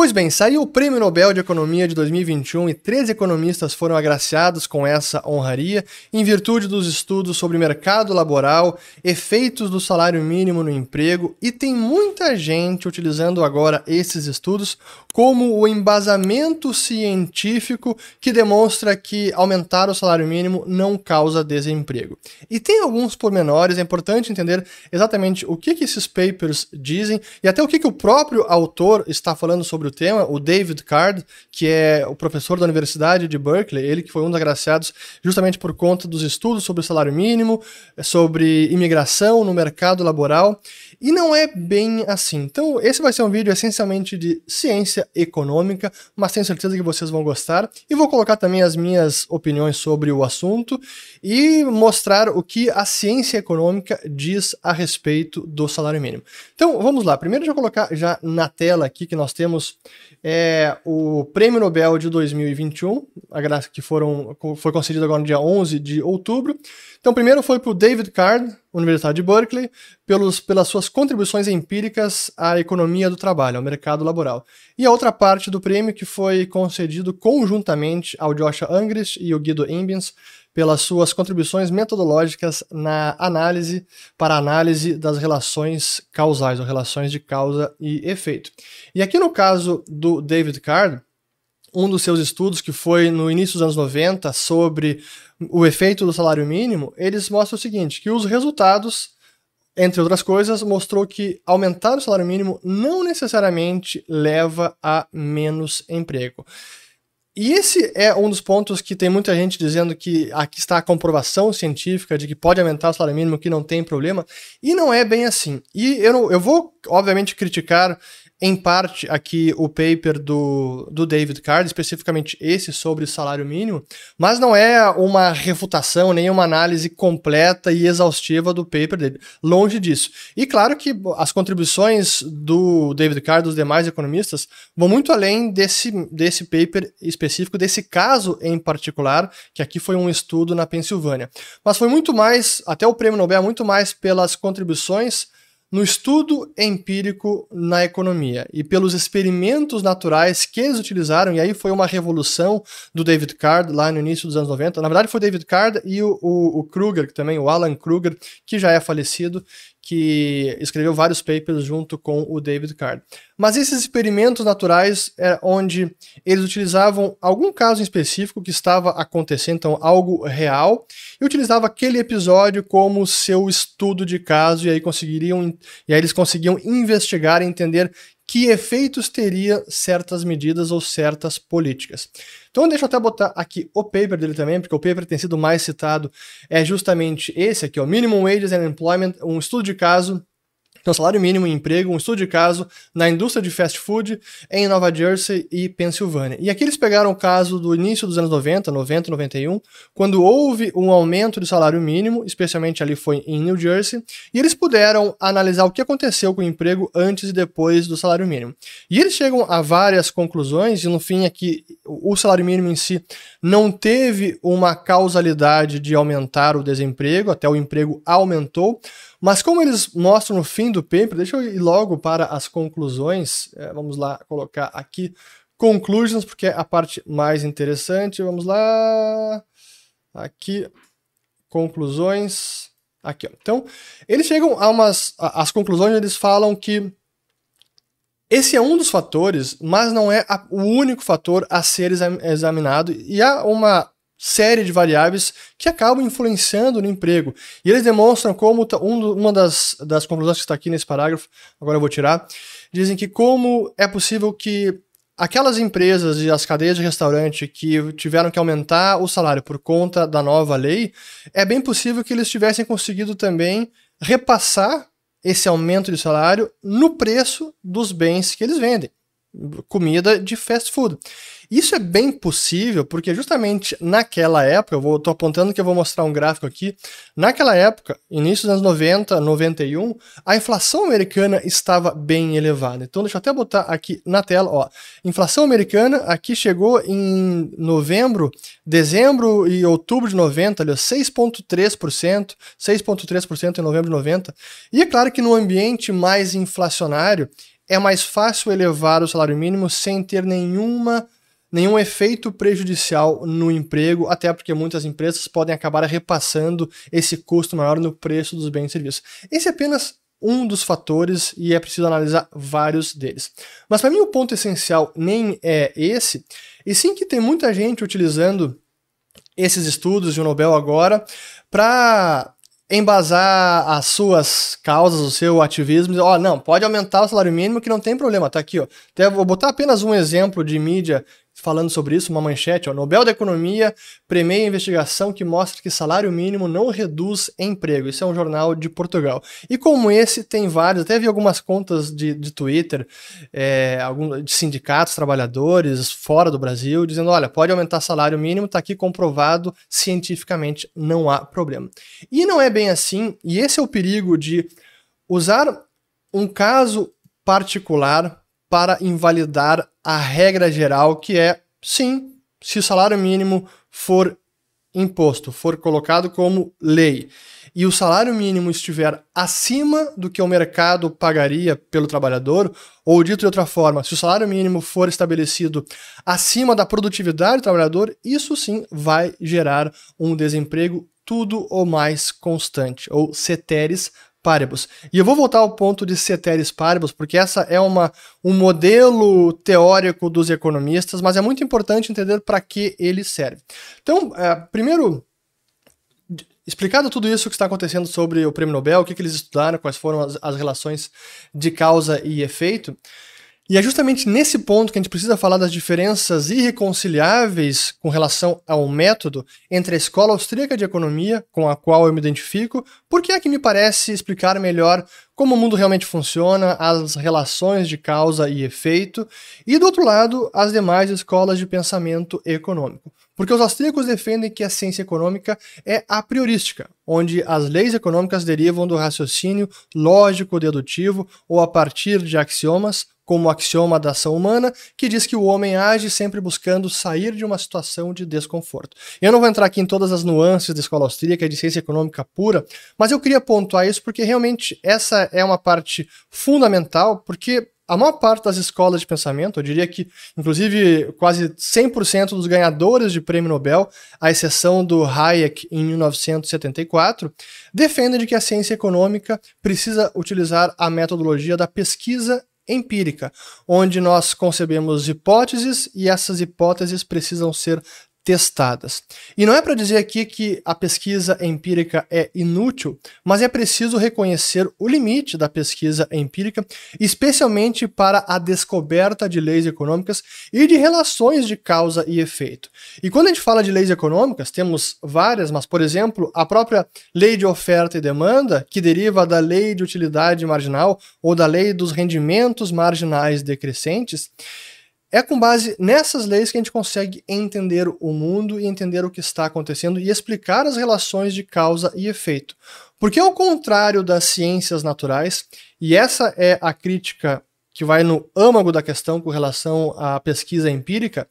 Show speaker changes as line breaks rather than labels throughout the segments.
Pois bem, saiu o Prêmio Nobel de Economia de 2021 e 13 economistas foram agraciados com essa honraria em virtude dos estudos sobre mercado laboral, efeitos do salário mínimo no emprego e tem muita gente utilizando agora esses estudos como o embasamento científico que demonstra que aumentar o salário mínimo não causa desemprego. E tem alguns pormenores, é importante entender exatamente o que, que esses papers dizem e até o que, que o próprio autor está falando sobre o tema, o David Card, que é o professor da Universidade de Berkeley, ele que foi um dos agraciados justamente por conta dos estudos sobre o salário mínimo, sobre imigração no mercado laboral, e não é bem assim. Então, esse vai ser um vídeo essencialmente de ciência econômica, mas tenho certeza que vocês vão gostar, e vou colocar também as minhas opiniões sobre o assunto e mostrar o que a ciência econômica diz a respeito do salário mínimo. Então, vamos lá. Primeiro, deixa eu colocar já na tela aqui que nós temos é, o Prêmio Nobel de 2021, a graça que foram, foi concedido agora no dia 11 de outubro. Então, primeiro foi para o David Card, Universidade de Berkeley, pelos, pelas suas contribuições empíricas à economia do trabalho, ao mercado laboral. E a outra parte do prêmio que foi concedido conjuntamente ao Joshua Angrist e o Guido Imbens, pelas suas contribuições metodológicas na análise para análise das relações causais, ou relações de causa e efeito. E aqui no caso do David Card, um dos seus estudos, que foi no início dos anos 90, sobre o efeito do salário mínimo, eles mostram o seguinte, que os resultados, entre outras coisas, mostrou que aumentar o salário mínimo não necessariamente leva a menos emprego. E esse é um dos pontos que tem muita gente dizendo que aqui está a comprovação científica de que pode aumentar o salário mínimo, que não tem problema, e não é bem assim. E eu, eu vou, obviamente, criticar em parte aqui o paper do, do David Card, especificamente esse sobre salário mínimo, mas não é uma refutação nem uma análise completa e exaustiva do paper dele. Longe disso. E claro que as contribuições do David Card dos demais economistas vão muito além desse, desse paper específico, desse caso em particular, que aqui foi um estudo na Pensilvânia. Mas foi muito mais, até o prêmio Nobel, muito mais pelas contribuições no estudo empírico na economia e pelos experimentos naturais que eles utilizaram, e aí foi uma revolução do David Card lá no início dos anos 90. Na verdade, foi David Card e o, o, o Kruger também, o Alan Kruger, que já é falecido, que escreveu vários papers junto com o David Card. Mas esses experimentos naturais é onde eles utilizavam algum caso específico que estava acontecendo, então algo real, e utilizavam aquele episódio como seu estudo de caso e aí conseguiriam e aí eles conseguiam investigar e entender que efeitos teria certas medidas ou certas políticas. Então deixa eu até botar aqui o paper dele também, porque o paper tem sido mais citado, é justamente esse aqui, o Minimum Wages and Employment, um estudo de caso então, salário mínimo em emprego, um estudo de caso na indústria de fast food em Nova Jersey e Pensilvânia. E aqui eles pegaram o caso do início dos anos 90, 90, 91, quando houve um aumento de salário mínimo, especialmente ali foi em New Jersey, e eles puderam analisar o que aconteceu com o emprego antes e depois do salário mínimo. E eles chegam a várias conclusões, e no fim aqui o salário mínimo em si não teve uma causalidade de aumentar o desemprego, até o emprego aumentou, mas como eles mostram no fim do paper, deixa eu ir logo para as conclusões. É, vamos lá colocar aqui conclusions, porque é a parte mais interessante. Vamos lá. Aqui, conclusões. Aqui, ó. Então, eles chegam a umas. As conclusões eles falam que esse é um dos fatores, mas não é a, o único fator a ser examinado. E há uma série de variáveis que acabam influenciando no emprego. E eles demonstram como um, uma das, das conclusões que está aqui nesse parágrafo, agora eu vou tirar, dizem que como é possível que aquelas empresas e as cadeias de restaurante que tiveram que aumentar o salário por conta da nova lei, é bem possível que eles tivessem conseguido também repassar esse aumento de salário no preço dos bens que eles vendem. Comida de fast food. Isso é bem possível porque justamente naquela época, eu estou apontando que eu vou mostrar um gráfico aqui, naquela época, início dos anos 90, 91, a inflação americana estava bem elevada. Então deixa eu até botar aqui na tela, ó, inflação americana aqui chegou em novembro, dezembro e outubro de 90, ali, 6.3%, 6.3% em novembro de 90. E é claro que no ambiente mais inflacionário, é mais fácil elevar o salário mínimo sem ter nenhuma nenhum efeito prejudicial no emprego, até porque muitas empresas podem acabar repassando esse custo maior no preço dos bens e serviços. Esse é apenas um dos fatores e é preciso analisar vários deles. Mas para mim o ponto essencial nem é esse, e sim que tem muita gente utilizando esses estudos de Nobel agora para embasar as suas causas, o seu ativismo, ó, oh, não, pode aumentar o salário mínimo que não tem problema, tá aqui, ó. Até vou botar apenas um exemplo de mídia falando sobre isso, uma manchete, ó, Nobel da Economia premia investigação que mostra que salário mínimo não reduz emprego. Isso é um jornal de Portugal. E como esse, tem vários, até vi algumas contas de, de Twitter, é, algum, de sindicatos, trabalhadores fora do Brasil, dizendo, olha, pode aumentar salário mínimo, está aqui comprovado cientificamente, não há problema. E não é bem assim, e esse é o perigo de usar um caso particular para invalidar a regra geral, que é sim, se o salário mínimo for imposto, for colocado como lei, e o salário mínimo estiver acima do que o mercado pagaria pelo trabalhador, ou dito de outra forma, se o salário mínimo for estabelecido acima da produtividade do trabalhador, isso sim vai gerar um desemprego tudo ou mais constante, ou ceteris paribus. E eu vou voltar ao ponto de ceteris paribus, porque essa é uma, um modelo teórico dos economistas, mas é muito importante entender para que ele serve. Então, é, primeiro, explicado tudo isso que está acontecendo sobre o Prêmio Nobel, o que, que eles estudaram, quais foram as, as relações de causa e efeito, e é justamente nesse ponto que a gente precisa falar das diferenças irreconciliáveis com relação ao método entre a escola austríaca de economia, com a qual eu me identifico, porque é que me parece explicar melhor como o mundo realmente funciona, as relações de causa e efeito, e do outro lado, as demais escolas de pensamento econômico. Porque os austríacos defendem que a ciência econômica é a priorística, onde as leis econômicas derivam do raciocínio lógico-dedutivo ou a partir de axiomas, como axioma da ação humana, que diz que o homem age sempre buscando sair de uma situação de desconforto. Eu não vou entrar aqui em todas as nuances da escola austríaca de ciência econômica pura, mas eu queria pontuar isso porque realmente essa é uma parte fundamental, porque a maior parte das escolas de pensamento, eu diria que, inclusive, quase 100% dos ganhadores de prêmio Nobel, à exceção do Hayek em 1974, defendem de que a ciência econômica precisa utilizar a metodologia da pesquisa empírica, onde nós concebemos hipóteses e essas hipóteses precisam ser testadas. E não é para dizer aqui que a pesquisa empírica é inútil, mas é preciso reconhecer o limite da pesquisa empírica, especialmente para a descoberta de leis econômicas e de relações de causa e efeito. E quando a gente fala de leis econômicas, temos várias, mas por exemplo, a própria lei de oferta e demanda, que deriva da lei de utilidade marginal ou da lei dos rendimentos marginais decrescentes, é com base nessas leis que a gente consegue entender o mundo e entender o que está acontecendo e explicar as relações de causa e efeito. Porque, ao contrário das ciências naturais, e essa é a crítica que vai no âmago da questão com relação à pesquisa empírica,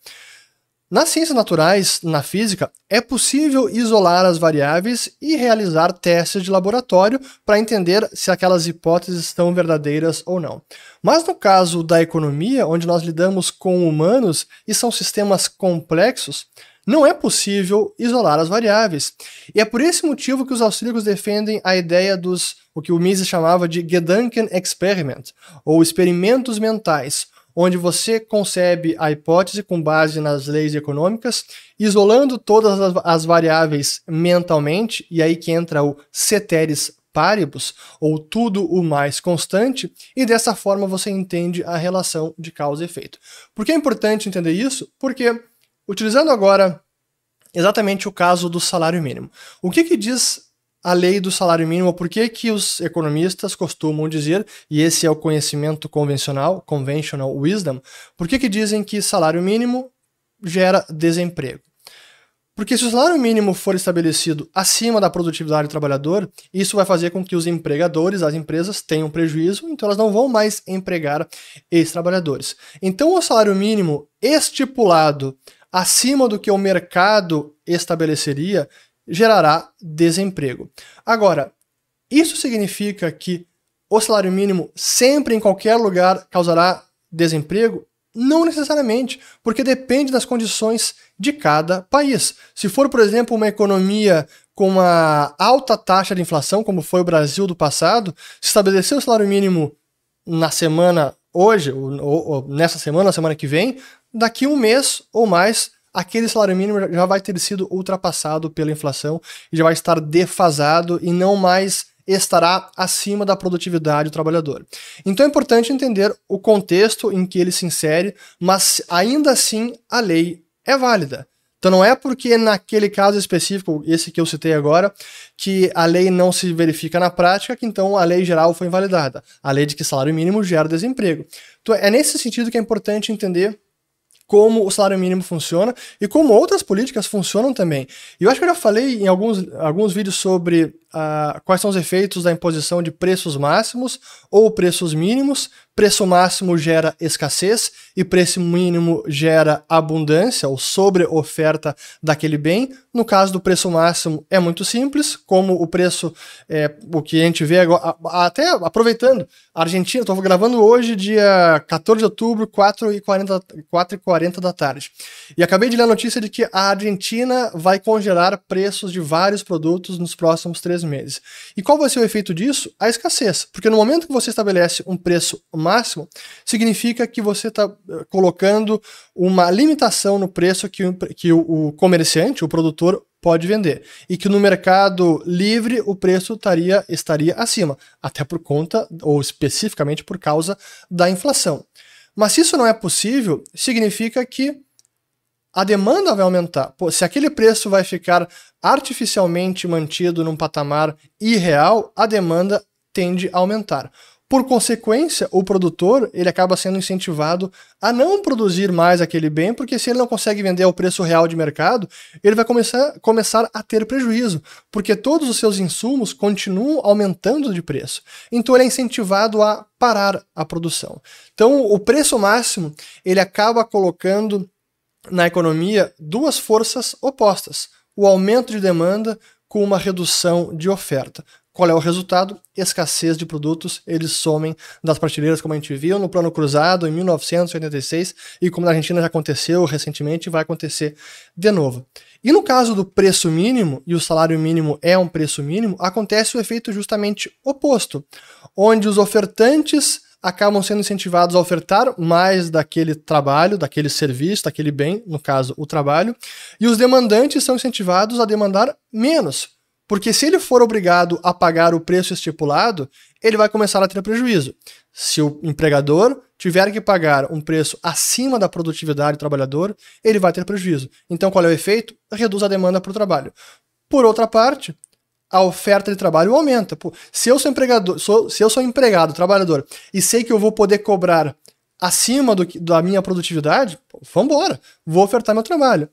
nas ciências naturais, na física, é possível isolar as variáveis e realizar testes de laboratório para entender se aquelas hipóteses estão verdadeiras ou não. Mas no caso da economia, onde nós lidamos com humanos e são sistemas complexos, não é possível isolar as variáveis. E é por esse motivo que os austríacos defendem a ideia dos o que o Mises chamava de Gedankenexperiment, ou experimentos mentais, onde você concebe a hipótese com base nas leis econômicas, isolando todas as, variáveis mentalmente, e aí que entra o ceteris paribus, ou tudo o mais constante, e dessa forma você entende a relação de causa e efeito. Por que é importante entender isso? Porque, utilizando agora exatamente o caso do salário mínimo, o que, que diz a lei do salário mínimo, por que, que os economistas costumam dizer, e esse é o conhecimento convencional, conventional wisdom, por que, que dizem que salário mínimo gera desemprego? Porque se o salário mínimo for estabelecido acima da produtividade do trabalhador, isso vai fazer com que os empregadores, as empresas, tenham prejuízo, então elas não vão mais empregar esses trabalhadores. Então, o salário mínimo estipulado acima do que o mercado estabeleceria gerará desemprego. Agora, isso significa que o salário mínimo sempre em qualquer lugar causará desemprego? Não necessariamente, porque depende das condições de cada país. Se for, por exemplo, uma economia com uma alta taxa de inflação, como foi o Brasil do passado, se estabelecer o salário mínimo na semana hoje, ou, ou, nessa semana, na semana que vem, daqui um mês ou mais aquele salário mínimo já vai ter sido ultrapassado pela inflação e já vai estar defasado e não mais estará acima da produtividade do trabalhador. Então é importante entender o contexto em que ele se insere, mas ainda assim a lei é válida. Então não é porque naquele caso específico, esse que eu citei agora, que a lei não se verifica na prática, que então a lei geral foi invalidada. A lei de que salário mínimo gera desemprego. Então é nesse sentido que é importante entender como o salário mínimo funciona e como outras políticas funcionam também. E eu acho que eu já falei em alguns, alguns vídeos sobre uh, quais são os efeitos da imposição de preços máximos ou preços mínimos. Preço máximo gera escassez e preço mínimo gera abundância ou sobre-oferta daquele bem. No caso do preço máximo é muito simples, como o preço, é, o que a gente vê agora, até aproveitando, a Argentina, estou gravando hoje, dia 14 de outubro, 4h40, 4h40 da tarde. E acabei de ler a notícia de que a Argentina vai congelar preços de vários produtos nos próximos três meses. E qual vai ser o efeito disso? A escassez. Porque no momento que você estabelece um preço máximo, significa que você está eh, colocando uma limitação no preço que, que o comerciante, o produtor, pode vender. E que no mercado livre o preço estaria acima, até por conta, ou especificamente por causa da inflação. Mas se isso não é possível, significa que a demanda vai aumentar. Pô, se aquele preço vai ficar artificialmente mantido num patamar irreal, a demanda tende a aumentar. Por consequência, o produtor ele acaba sendo incentivado a não produzir mais aquele bem, porque se ele não consegue vender ao preço real de mercado, ele vai começar, começar a ter prejuízo, porque todos os seus insumos continuam aumentando de preço. Então ele é incentivado a parar a produção. Então o preço máximo ele acaba colocando na economia duas forças opostas: o aumento de demanda com uma redução de oferta. Qual é o resultado? Escassez de produtos, eles somem das prateleiras, como a gente viu no Plano Cruzado em 1986 e como na Argentina já aconteceu recentemente, vai acontecer de novo. E no caso do preço mínimo, e o salário mínimo é um preço mínimo, acontece o efeito justamente oposto, onde os ofertantes acabam sendo incentivados a ofertar mais daquele trabalho, daquele serviço, daquele bem, no caso, o trabalho, e os demandantes são incentivados a demandar menos, porque se ele for obrigado a pagar o preço estipulado, ele vai começar a ter prejuízo. Se o empregador tiver que pagar um preço acima da produtividade do trabalhador, ele vai ter prejuízo. Então, qual é o efeito? Reduz a demanda para o trabalho. Por outra parte, a oferta de trabalho aumenta. Pô, se eu sou empregador, sou, se eu sou empregado, trabalhador, e sei que eu vou poder cobrar acima do, da minha produtividade, vamos embora, vou ofertar meu trabalho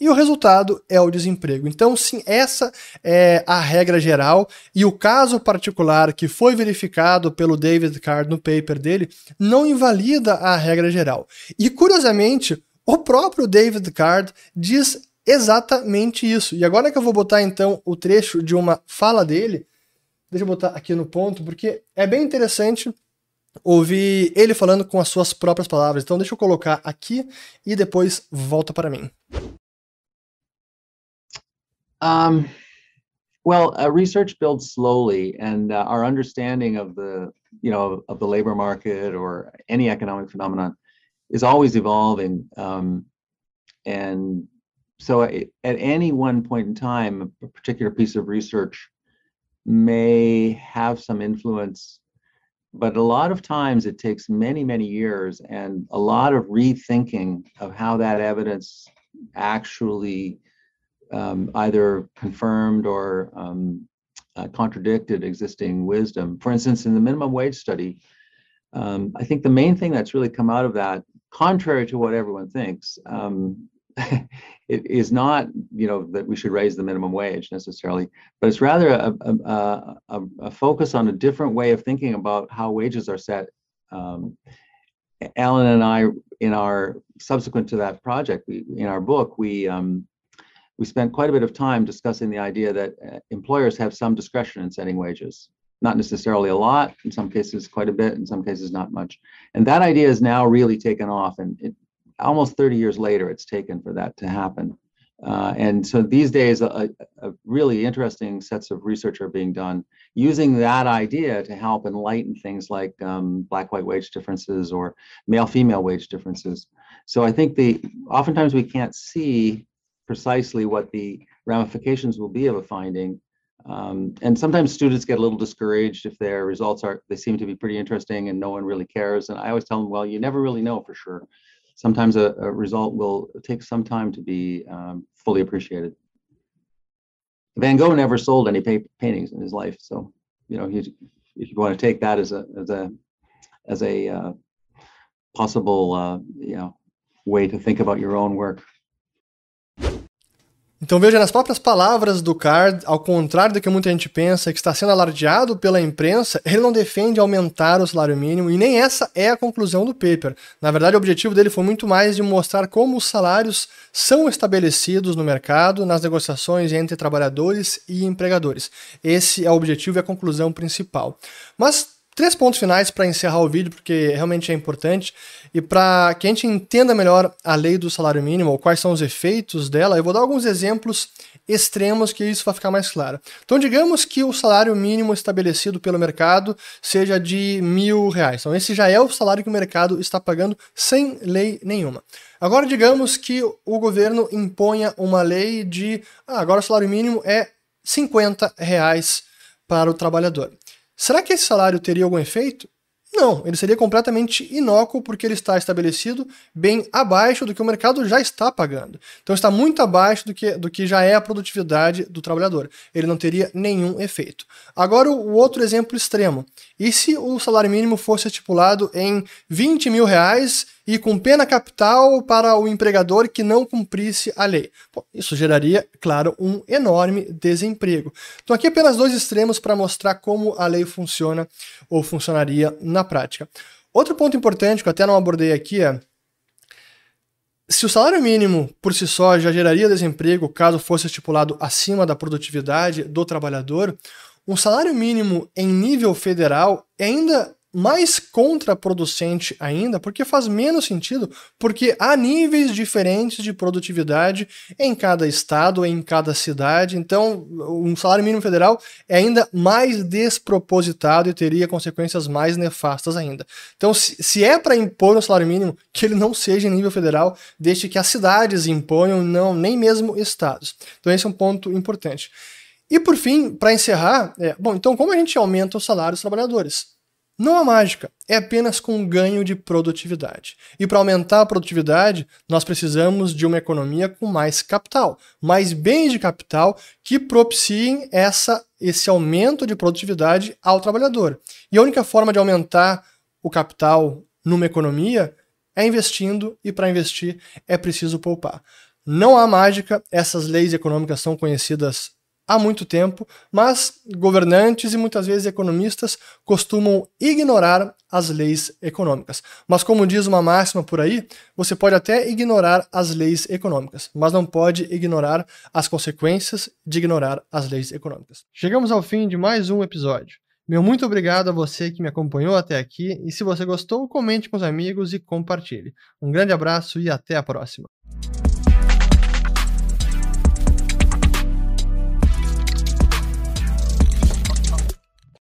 e o resultado é o desemprego. Então, sim, essa é a regra geral e o caso particular que foi verificado pelo David Card no paper dele não invalida a regra geral. E curiosamente, o próprio David Card diz exatamente isso. E agora que eu vou botar então o trecho de uma fala dele, deixa eu botar aqui no ponto, porque é bem interessante ouvir ele falando com as suas próprias palavras. Então deixa eu colocar aqui e depois volta para mim.
Um, well, uh, research builds slowly, and uh, our understanding of the you know of the labor market or any economic phenomenon is always evolving. Um, and so, at any one point in time, a particular piece of research may have some influence, but a lot of times it takes many, many years and a lot of rethinking of how that evidence actually um, either confirmed or um, uh, contradicted existing wisdom. For instance, in the minimum wage study, um, I think the main thing that's really come out of that, contrary to what everyone thinks, um, it is not you know that we should raise the minimum wage necessarily, but it's rather a, a, a, a focus on a different way of thinking about how wages are set. Um, Alan and I, in our subsequent to that project, we, in our book, we um, we spent quite a bit of time discussing the idea that uh, employers have some discretion in setting wages. Not necessarily a lot, in some cases quite a bit, in some cases not much. And that idea is now really taken off, and it, almost 30 years later, it's taken for that to happen. Uh, and so these days, a, a, really interesting sets of research are being done using that idea to help enlighten things like um, black-white wage differences or male-female wage differences. So I think the oftentimes we can't see precisely what the ramifications will be of a finding. Um, and sometimes students get a little discouraged if their results are, they seem to be pretty interesting and no one really cares. And I always tell them, well, you never really know for sure. Sometimes a, a result will take some time to be um, fully appreciated. Van Gogh never sold any pa paintings in his life. So, you know, if you want to take that as a, as a, as a uh, possible, uh, you know, way to think about your own work.
Então veja nas próprias palavras do Card, ao contrário do que muita gente pensa, que está sendo alardeado pela imprensa, ele não defende aumentar o salário mínimo e nem essa é a conclusão do paper. Na verdade, o objetivo dele foi muito mais de mostrar como os salários são estabelecidos no mercado, nas negociações entre trabalhadores e empregadores. Esse é o objetivo e a conclusão principal. Mas três pontos finais para encerrar o vídeo, porque realmente é importante. E para que a gente entenda melhor a lei do salário mínimo, ou quais são os efeitos dela, eu vou dar alguns exemplos extremos que isso vai ficar mais claro. Então, digamos que o salário mínimo estabelecido pelo mercado seja de mil reais. Então, esse já é o salário que o mercado está pagando sem lei nenhuma. Agora, digamos que o governo imponha uma lei de ah, agora o salário mínimo é 50 reais para o trabalhador. Será que esse salário teria algum efeito? Não, ele seria completamente inócuo porque ele está estabelecido bem abaixo do que o mercado já está pagando. Então está muito abaixo do que, do que já é a produtividade do trabalhador. Ele não teria nenhum efeito. Agora o outro exemplo extremo. E se o salário mínimo fosse estipulado em 20 mil reais e com pena capital para o empregador que não cumprisse a lei? Bom, isso geraria, claro, um enorme desemprego. Então aqui apenas dois extremos para mostrar como a lei funciona ou funcionaria na prática. Outro ponto importante que eu até não abordei aqui é se o salário mínimo por si só já geraria desemprego caso fosse estipulado acima da produtividade do trabalhador, um salário mínimo em nível federal ainda mais contraproducente ainda, porque faz menos sentido, porque há níveis diferentes de produtividade em cada estado, em cada cidade. Então, um salário mínimo federal é ainda mais despropositado e teria consequências mais nefastas ainda. Então, se, se é para impor um salário mínimo, que ele não seja em nível federal, deixe que as cidades imponham, não nem mesmo estados. Então, esse é um ponto importante. E por fim, para encerrar, é, bom, então como a gente aumenta o salário dos trabalhadores? Não há mágica, é apenas com ganho de produtividade. E para aumentar a produtividade, nós precisamos de uma economia com mais capital, mais bens de capital que propiciem essa, esse aumento de produtividade ao trabalhador. E a única forma de aumentar o capital numa economia é investindo, e para investir é preciso poupar. Não há mágica, essas leis econômicas são conhecidas há muito tempo, mas governantes e muitas vezes economistas costumam ignorar as leis econômicas. Mas como diz uma máxima por aí, você pode até ignorar as leis econômicas, mas não pode ignorar as consequências de ignorar as leis econômicas. Chegamos ao fim de mais um episódio. Meu muito obrigado a você que me acompanhou até aqui e se você gostou, comente com os amigos e compartilhe. Um grande abraço e até a próxima.